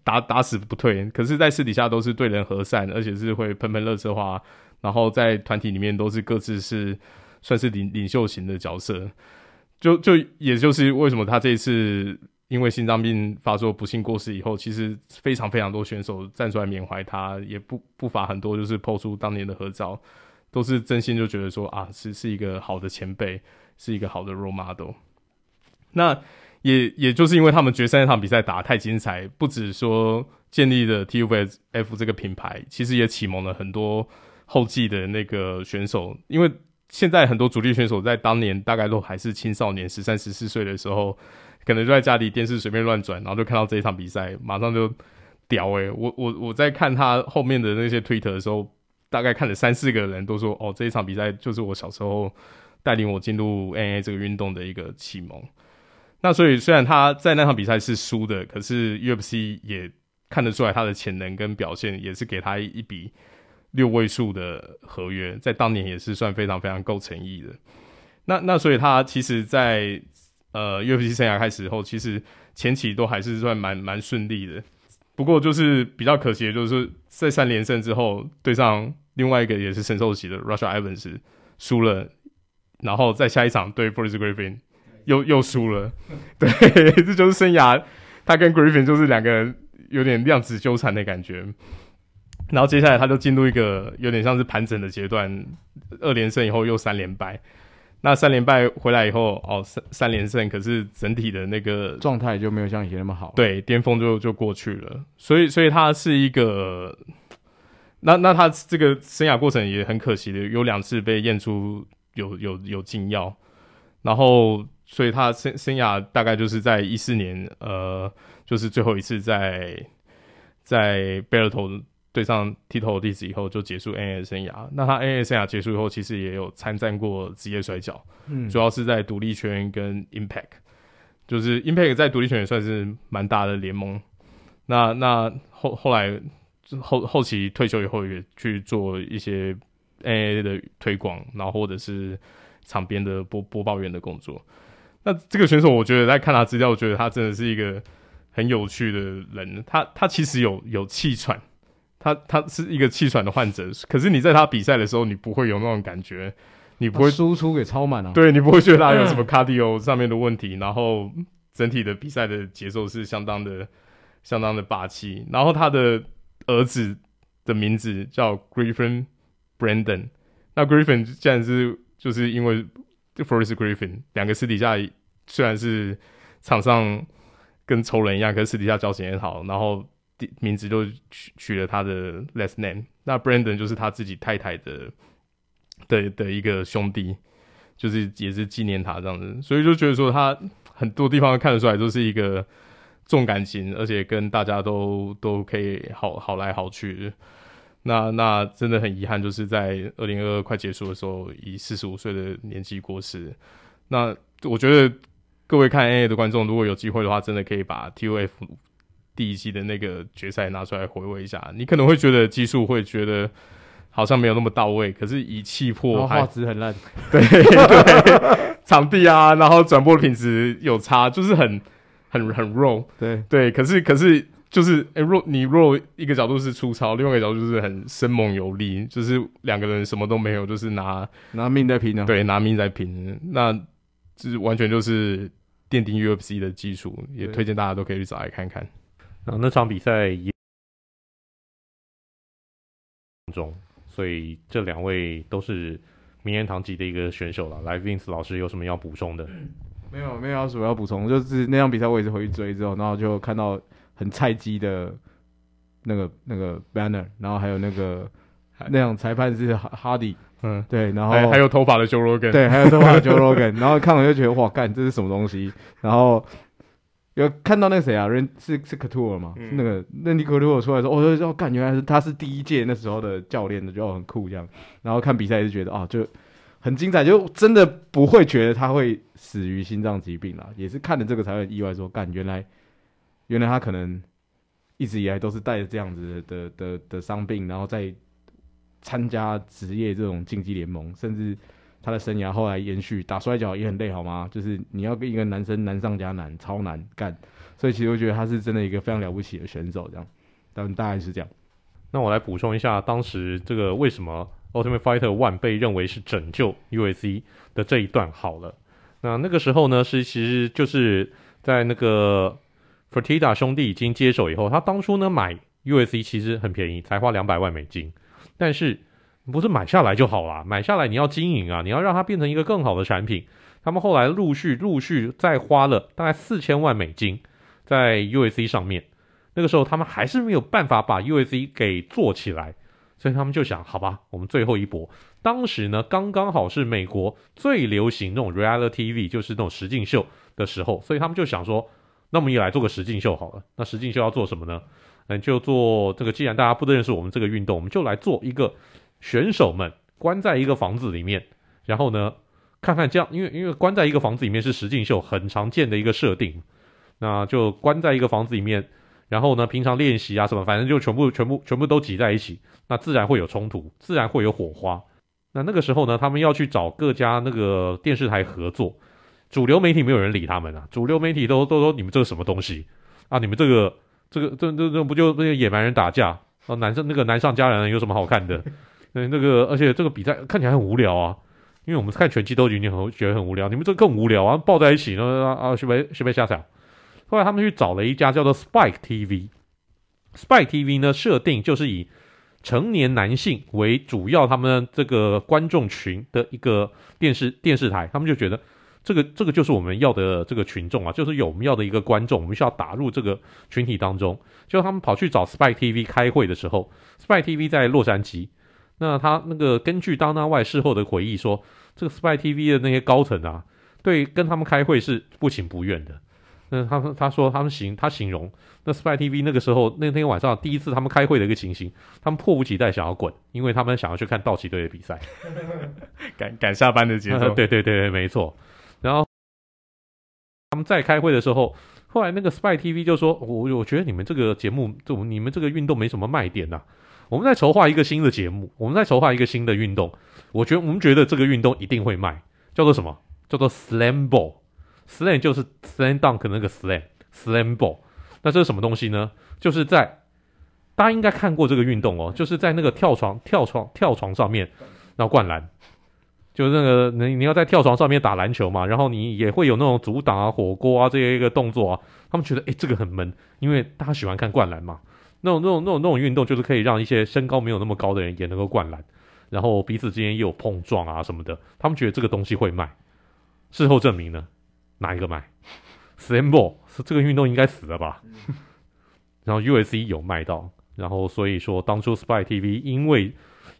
打打死不退，可是在私底下都是对人和善，而且是会喷喷垃圾话，然后在团体里面都是各自是算是领领袖型的角色，就就也就是为什么他这一次。因为心脏病发作不幸过世以后，其实非常非常多选手站出来缅怀他，也不不乏很多就是 PO 出当年的合照，都是真心就觉得说啊，是是一个好的前辈，是一个好的 role model。那也也就是因为他们决赛那场比赛打得太精彩，不止说建立了 TUFF 这个品牌，其实也启蒙了很多后继的那个选手。因为现在很多主力选手在当年大概都还是青少年，十三十四岁的时候。可能就在家里电视随便乱转，然后就看到这一场比赛，马上就屌诶、欸，我我我在看他后面的那些推特的时候，大概看了三四个人都说，哦，这一场比赛就是我小时候带领我进入 NA 这个运动的一个启蒙。那所以虽然他在那场比赛是输的，可是 UFC 也看得出来他的潜能跟表现，也是给他一笔六位数的合约，在当年也是算非常非常够诚意的。那那所以他其实，在呃，UFC 生涯开始后，其实前期都还是算蛮蛮顺利的。不过就是比较可惜的，就是在三连胜之后，对上另外一个也是神兽级的 Russia Evans 输了，然后在下一场对 Forrest Griffin 又又输了。[laughs] 对，[laughs] 这就是生涯，他跟 Griffin 就是两个人有点量子纠缠的感觉。然后接下来他就进入一个有点像是盘整的阶段，二连胜以后又三连败。那三连败回来以后，哦，三三连胜，可是整体的那个状态就没有像以前那么好。对，巅峰就就过去了。所以，所以他是一个，那那他这个生涯过程也很可惜的，有两次被验出有有有禁药，然后，所以他生生涯大概就是在一四年，呃，就是最后一次在在贝尔头。对上 Tito Ortiz 以后就结束 MMA 生涯。那他 MMA 生涯结束以后，其实也有参战过职业摔角，嗯，主要是在独立圈跟 Impact，就是 Impact 在独立圈也算是蛮大的联盟。那那后后来后后期退休以后，也去做一些 MMA 的推广，然后或者是场边的播播报员的工作。那这个选手，我觉得在看他资料，我觉得他真的是一个很有趣的人。他他其实有有气喘。他他是一个气喘的患者，可是你在他比赛的时候，你不会有那种感觉，你不会输出给超满啊，对，你不会觉得他有什么 cardio 上面的问题，然后整体的比赛的节奏是相当的相当的霸气。然后他的儿子的名字叫 Griffin Brandon，那 Griffin 竟然是就是因为 Forrest Griffin 两个私底下虽然是场上跟仇人一样，可是私底下交情也好，然后。名字就取取了他的 last name，那 Brandon 就是他自己太太的的的一个兄弟，就是也是纪念他这样子，所以就觉得说他很多地方看得出来都是一个重感情，而且跟大家都都可以好好来好去。那那真的很遗憾，就是在二零二二快结束的时候，以四十五岁的年纪过世。那我觉得各位看 MMA 的观众，如果有机会的话，真的可以把 TUF。第一季的那个决赛拿出来回味一下，你可能会觉得技术会觉得好像没有那么到位，可是以气魄画质很烂，[laughs] 对对，场地啊，然后转播的品质有差，就是很很很弱，对。对，可是可是就是诶弱你弱一个角度是粗糙，另外一个角度就是很生猛有力，就是两个人什么都没有，就是拿拿命在拼啊，对，拿命在拼，那这是完全就是奠定 UFC 的基础，也推荐大家都可以去找来看看。啊，那场比赛也中，所以这两位都是名人堂级的一个选手了。来，Vince 老师有什么要补充的？没有，没有什么要补充，就是那场比赛我也是回去追之后，然后就看到很菜鸡的那个那个 banner，然后还有那个那场裁判是 Hardy，嗯，对，然后还，有头发的 Joe Rogan，对，还有头发的 Joe Rogan，然后看完就觉得哇，干，这是什么东西？然后。有看到那个谁啊？人是是 Couture 吗？嗯、那个那尼 Couture 出来说，哦，要干，原来是他是第一届那时候的教练的，就很酷这样。然后看比赛也是觉得啊，就很精彩，就真的不会觉得他会死于心脏疾病啦。也是看了这个才会意外说，干，原来原来他可能一直以来都是带着这样子的的的的伤病，然后在参加职业这种竞技联盟，甚至他的生涯后来延续打摔跤也很累，好吗？就是你要跟一个男生难上加难，超难干。所以其实我觉得他是真的一个非常了不起的选手，这样，但大概是这样。那我来补充一下，当时这个为什么 Ultimate Fighter One 被认为是拯救 UFC 的这一段好了。那那个时候呢，是其实就是在那个 Fertitta 兄弟已经接手以后，他当初呢买 UFC 其实很便宜，才花两百万美金。但是不是买下来就好啦，买下来你要经营啊，你要让它变成一个更好的产品。他们后来陆续陆续再花了大概四千万美金在 UAC 上面。那个时候他们还是没有办法把 UAC 给做起来，所以他们就想，好吧，我们最后一搏。当时呢，刚刚好是美国最流行那种 reality TV，就是那种实境秀的时候，所以他们就想说，那我们也来做个实境秀好了。那实境秀要做什么呢？嗯，就做这个。既然大家不认识我们这个运动，我们就来做一个选手们关在一个房子里面，然后呢，看看这样，因为因为关在一个房子里面是实境秀很常见的一个设定，那就关在一个房子里面。然后呢，平常练习啊什么，反正就全部、全部、全部都挤在一起，那自然会有冲突，自然会有火花。那那个时候呢，他们要去找各家那个电视台合作，主流媒体没有人理他们啊，主流媒体都都说你们这个什么东西啊，你们这个这个这这这不就那个野蛮人打架啊，男生那个难上加难有什么好看的？那那个而且这个比赛看起来很无聊啊，因为我们看拳击都已经很觉得很无聊，你们这更无聊啊，抱在一起呢啊，是不是是不是下场？后来他们去找了一家叫做 Spike TV，Spike TV 呢，设定就是以成年男性为主要，他们这个观众群的一个电视电视台，他们就觉得这个这个就是我们要的这个群众啊，就是有我们要的一个观众，我们需要打入这个群体当中。就他们跑去找 Spike TV 开会的时候，Spike TV 在洛杉矶，那他那个根据 Dana White 事后的回忆说，这个 Spike TV 的那些高层啊，对跟他们开会是不情不愿的。那他他说他们形他形容那 Spike TV 那个时候那天晚上第一次他们开会的一个情形，他们迫不及待想要滚，因为他们想要去看道奇队的比赛，[laughs] 赶赶下班的节奏。[laughs] 对对对，没错。然后他们在开会的时候，后来那个 Spike TV 就说：“我我觉得你们这个节目，就你们这个运动没什么卖点呐、啊。我们在筹划一个新的节目，我们在筹划一个新的运动。我觉得我们觉得这个运动一定会卖，叫做什么？叫做 Slam Ball。” Slam 就是 Slam Dunk 那个 Slam，Slam Ball，那这是什么东西呢？就是在大家应该看过这个运动哦，就是在那个跳床、跳床、跳床上面，然后灌篮，就是那个你你要在跳床上面打篮球嘛，然后你也会有那种阻挡啊、火锅啊这些一个动作啊。他们觉得诶这个很闷，因为大家喜欢看灌篮嘛。那种那种那种那种运动就是可以让一些身高没有那么高的人也能够灌篮，然后彼此之间也有碰撞啊什么的。他们觉得这个东西会卖，事后证明呢？哪一个卖？[laughs] Slam Ball 是这个运动应该死了吧？然后 USC 有卖到，然后所以说当初 Spy TV 因为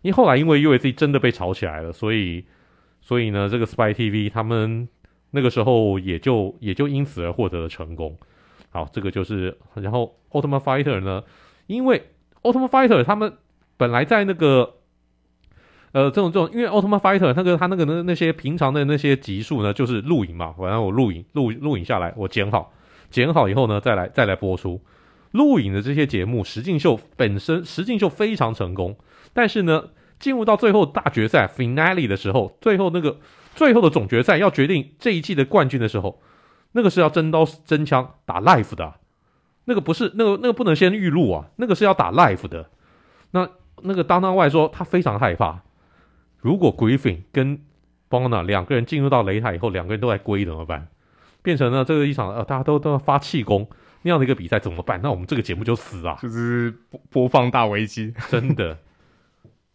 因为后来因为 USC 真的被炒起来了，所以所以呢这个 Spy TV 他们那个时候也就也就因此而获得了成功。好，这个就是然后 Ultimate Fighter 呢，因为 Ultimate Fighter 他们本来在那个。呃，这种这种，因为 Ultimate Fighter 那个他那个那那些平常的那些集数呢，就是录影嘛，反正我录影录录影下来，我剪好，剪好以后呢，再来再来播出。录影的这些节目，实境秀本身实境秀非常成功，但是呢，进入到最后大决赛 Finale 的时候，最后那个最后的总决赛要决定这一季的冠军的时候，那个是要真刀真枪打 live 的，那个不是那个那个不能先预录啊，那个是要打 live 的。那那个 Dana White 说他非常害怕。如果 Griffin 跟 Broner 两个人进入到擂台以后，两个人都在归怎么办？变成了这个一场呃，大家都都要发气功那样的一个比赛怎么办？那我们这个节目就死啊！就是播播放大危机，真的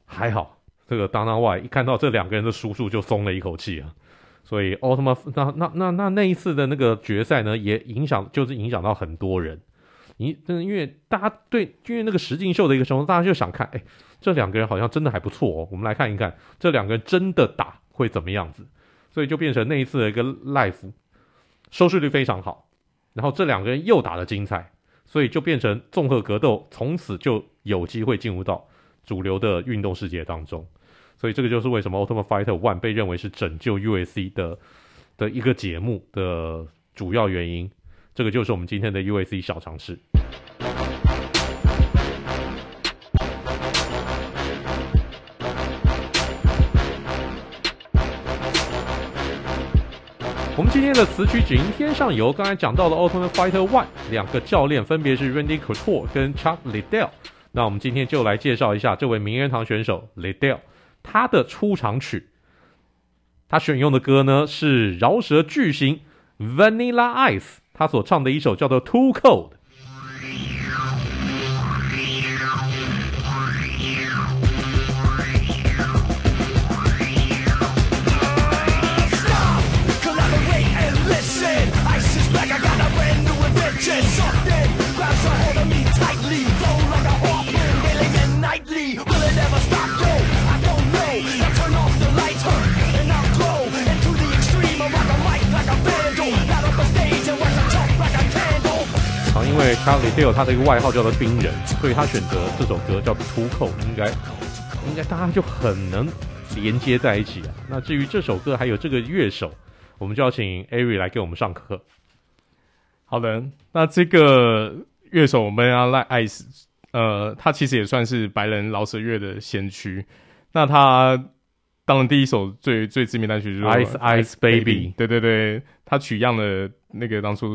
还好。这个 Dana White 一看到这两个人的叔叔，就松了一口气啊。所以奥特曼那那那那那一次的那个决赛呢，也影响就是影响到很多人。你真的因为大家对因为那个实境秀的一个时候，大家就想看哎。这两个人好像真的还不错哦，我们来看一看这两个人真的打会怎么样子，所以就变成那一次的一个 live 收视率非常好，然后这两个人又打得精彩，所以就变成综合格斗，从此就有机会进入到主流的运动世界当中，所以这个就是为什么 Ultimate Fighter One 被认为是拯救 UFC 的的一个节目的主要原因。这个就是我们今天的 UAC 小常识。我们今天的词曲只因天上有，刚才讲到了 Ultimate Fighter One，两个教练分别是 Randy Couture 跟 Chuck Liddell。那我们今天就来介绍一下这位名人堂选手 Liddell，他的出场曲，他选用的歌呢是饶舌巨星 Vanilla Ice，他所唱的一首叫做 Too Cold。因为 Chuck Liddell 他的一个外号叫做冰人，所以他选择这首歌叫做 Too Cold，应该应该大家就很能连接在一起啊。那至于这首歌还有这个乐手，我们就要请 Ari 来给我们上课。好的，那这个乐手 Vanilla Ice，呃，他其实也算是白人饶舌乐的先驱。那他当然第一首最最知名单曲就是 Ice Ice Baby，对对对，他取样的那个当初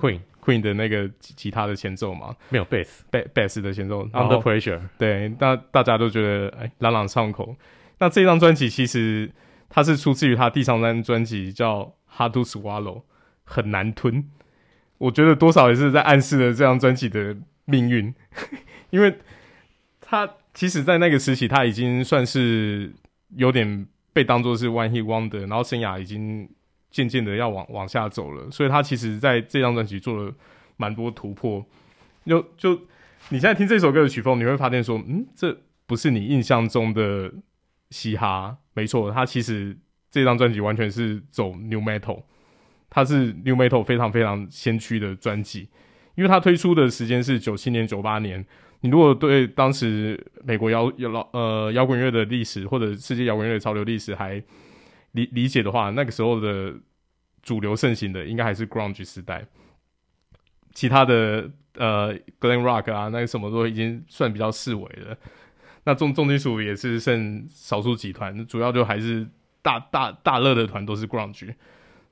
Queen。Queen 的那个吉他的前奏嘛，没有 bass，bass 的前奏，Under Pressure，对，那大家都觉得哎朗朗上口。那这张专辑其实它是出自于他第三张专辑叫《Hard to Swallow》，很难吞。我觉得多少也是在暗示了这张专辑的命运，[laughs] 因为他其实，在那个时期他已经算是有点被当作是 One Hit Wonder，然后生涯已经。渐渐的要往往下走了，所以他其实在这张专辑做了蛮多突破。就就你现在听这首歌的曲风，你会发现说，嗯，这不是你印象中的嘻哈。没错，他其实这张专辑完全是走 New Metal，他是 New Metal 非常非常先驱的专辑，因为他推出的时间是九七年、九八年。你如果对当时美国摇摇呃摇滚乐的历史或者世界摇滚乐的潮流历史还理理解的话，那个时候的主流盛行的应该还是 grunge 时代，其他的呃 glam rock 啊，那个什么都已经算比较式微了。那重重金属也是剩少数几团，主要就还是大大大热的团都是 grunge，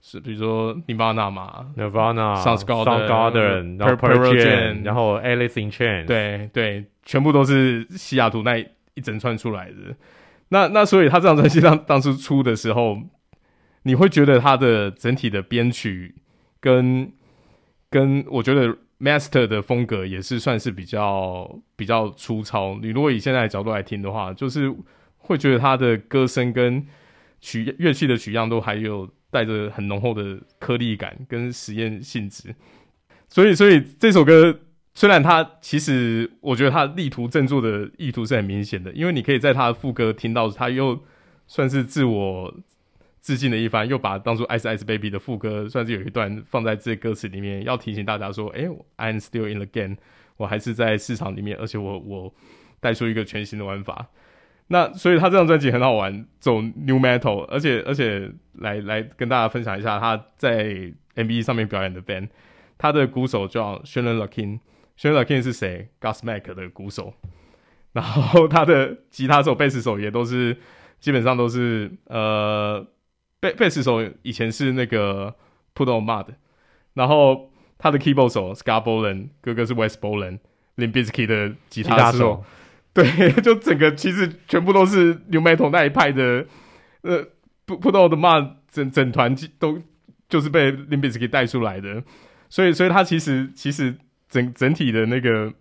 是比如说 Nirvana 嘛，Nirvana、Soundgarden、Pearl Jam，然后 Alice in Chains，对对，全部都是西雅图那一整串出来的。那那所以他这张专辑当当初出的时候，你会觉得他的整体的编曲跟跟我觉得 Master 的风格也是算是比较比较粗糙。你如果以现在的角度来听的话，就是会觉得他的歌声跟曲乐器的取样都还有带着很浓厚的颗粒感跟实验性质。所以所以这首歌。虽然他其实，我觉得他力图振作的意图是很明显的，因为你可以在他的副歌听到，他又算是自我致敬的一番，又把当初《Ice Ice Baby》的副歌算是有一段放在这歌词里面，要提醒大家说：“哎，I'm still in the game，我还是在市场里面，而且我我带出一个全新的玩法。”那所以他这张专辑很好玩，走 New Metal，而且而且来来跟大家分享一下他在 MV 上面表演的 band，他的鼓手叫 Shannon Larkin。Shannon Larkin 是谁？Godsmack 的鼓手，然后他的吉他手、贝斯手也都是基本上都是呃，贝贝斯手以前是那个 Put on Mud，然后他的 keyboard 手 Scott Boland 哥哥是 Wes Borland，Limp Bizkit 的吉他手，对，就整个其实全部都是 New Metal 那一派的，呃，Put on Mud 整整团都就是被 Limp Bizkit 带出来的，所以所以他其实其实。整整体的那个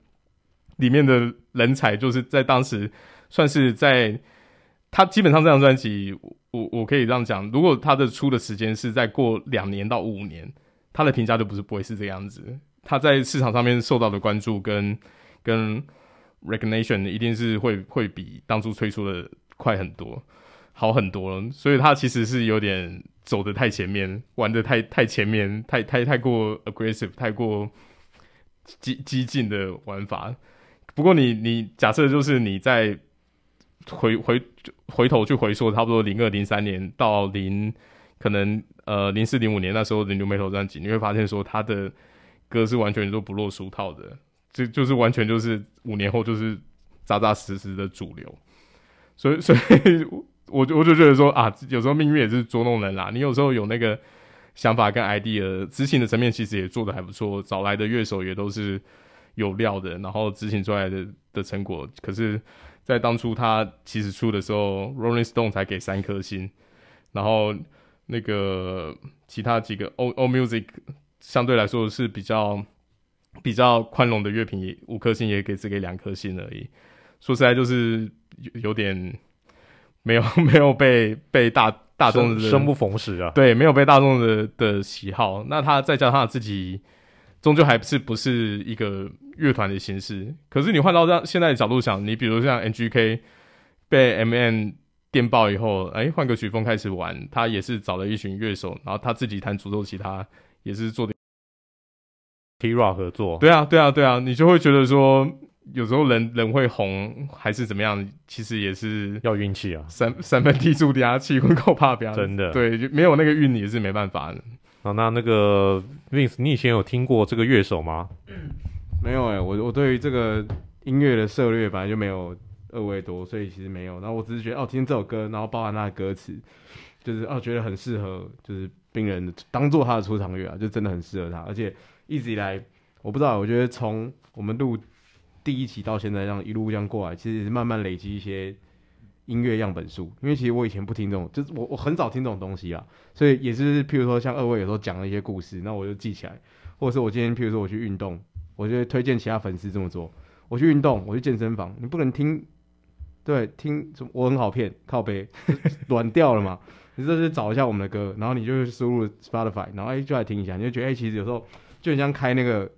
里面的人才，就是在当时算是在他基本上这张专辑，我我可以这样讲，如果他的出的时间是在过两年到五年，他的评价就不是不会是这样子。他在市场上面受到的关注跟跟 recognition 一定是会会比当初推出的快很多，好很多了。所以他其实是有点走得太前面，玩得太太前面，太太太过 aggressive，太过。激激进的玩法，不过你你假设就是你在回回回头去回溯，差不多零二零三年到零可能呃零四零五年那时候的 New Metal 专辑，你会发现说他的歌是完全都不落俗套的，就就是完全就是五年后就是扎扎实实的主流。所以，所以 [laughs] 我我就觉得说啊，有时候命运也是捉弄人啦。你有时候有那个想法跟 idea，执行的层面其实也做得还不错，找来的乐手也都是有料的，然后执行出来的的成果，可是，在当初他其实出的时候，Rolling Stone 才给三颗星，然后那个其他几个 All All Music 相对来说是比较比较宽容的乐评，五颗星也给只给两颗星而已。说实在就是。有有点没有 [laughs] 没有被被大大众的生不逢时啊，对，没有被大众的的喜好。那他再加上他自己，终究还是不是一个乐团的形式。可是你换到这样现在的角度想，你比如像 NGK 被 M N 电爆以后，哎，换个曲风开始玩，他也是找了一群乐手，然后他自己弹主奏，吉他也是做的 T-Rock 合作。对啊，对啊，对啊，你就会觉得说。有时候人人会红还是怎么样，其实也是要运气啊。三三分地注气温够怕表真的，对，就没有那个运也是没办法的。啊，那那个 Vince，你以前有听过这个乐手吗？嗯、没有哎、欸，我我对于这个音乐的涉猎本来就没有二位多，所以其实没有。然后我只是觉得哦，听这首歌，然后包含他的歌词，就是哦，觉得很适合，就是病人当做他的出场乐啊，就真的很适合他。而且一直以来，我不知道，我觉得从我们录。第一期到现在这样一路这样过来，其实也是慢慢累积一些音乐样本数。因为其实我以前不听这种，就是我我很少听这种东西啊，所以也是譬如说像二位有时候讲了一些故事，那我就记起来，或者是我今天譬如说我去运动，我就推荐其他粉丝这么做。我去运动，我去健身房，你不能听，对，听我很好骗，靠背 [laughs] 软掉了嘛？你就是找一下我们的歌，然后你就输入 Spotify，然后哎就来听一下，你就觉得哎其实有时候就很像开那个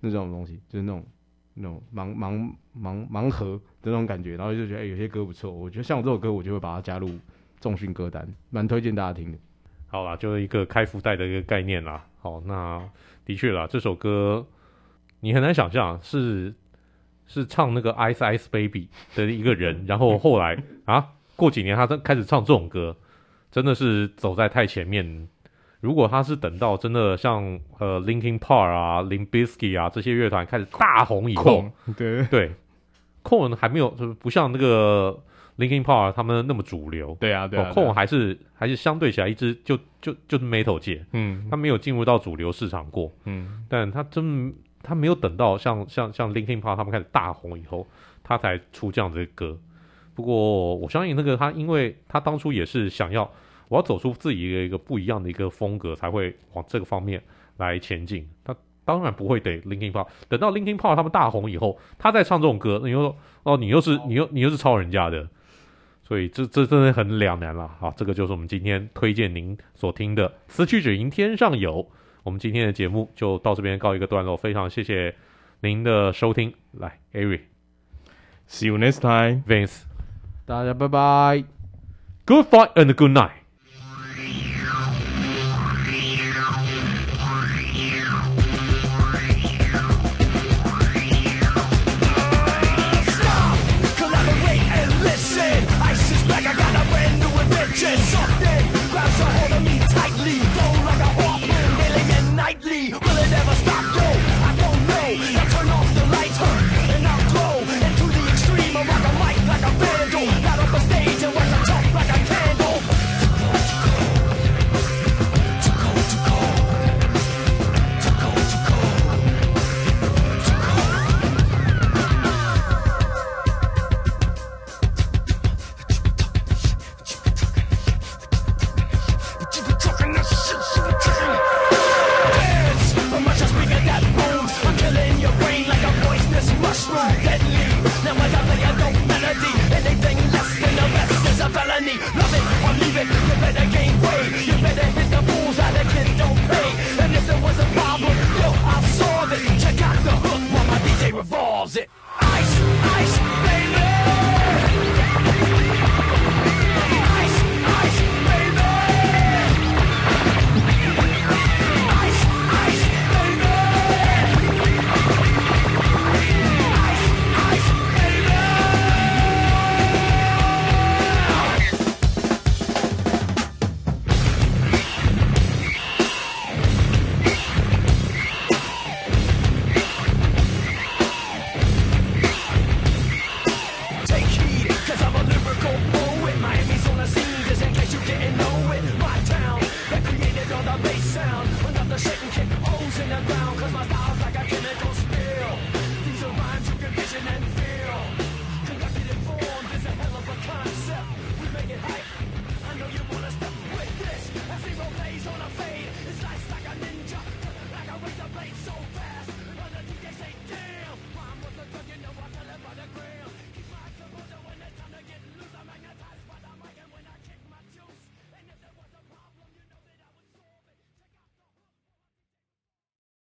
那种东西，就是那种。那种盲盲盲盲盒的那种感觉，然后就觉得哎、有些歌不错。我觉得像我这首歌，我就会把它加入重训歌单，蛮推荐大家听的。好啦，就是一个开福袋的一个概念啦。好，那的确啦，这首歌你很难想象是是唱那个 Ice Ice Baby 的一个人，然后后来啊，过几年他开始唱这种歌，真的是走在太前面。如果他是等到真的像呃 Linkin Park 啊、Limp Bizkit 啊这些乐团开始大红以后，对对，Korn 还没有，就是不像那个 Linkin Park 他们那么主流。对啊，对啊，Korn 还是还是相对起来一支就就就是 Metal 界，嗯，他没有进入到主流市场过，嗯，但他真他没有等到像像像 Linkin Park 他们开始大红以后，他才出这样子的歌。不过我相信那个他，因为他当初也是想要。我要走出自己的一个不一样的一个风格，才会往这个方面来前进。他当然不会等 Linkin Park，等到 Linkin Park 他们大红以后，他再唱这种歌，你又说哦，你又是你又你又是抄人家的，所以这这真的很两难了。好，这个就是我们今天推荐您所听的《此曲只应天上有》。我们今天的节目就到这边告一个段落，非常谢谢您的收听。来，Ari，See you next time，Vince，大家拜拜，Good fight and good night。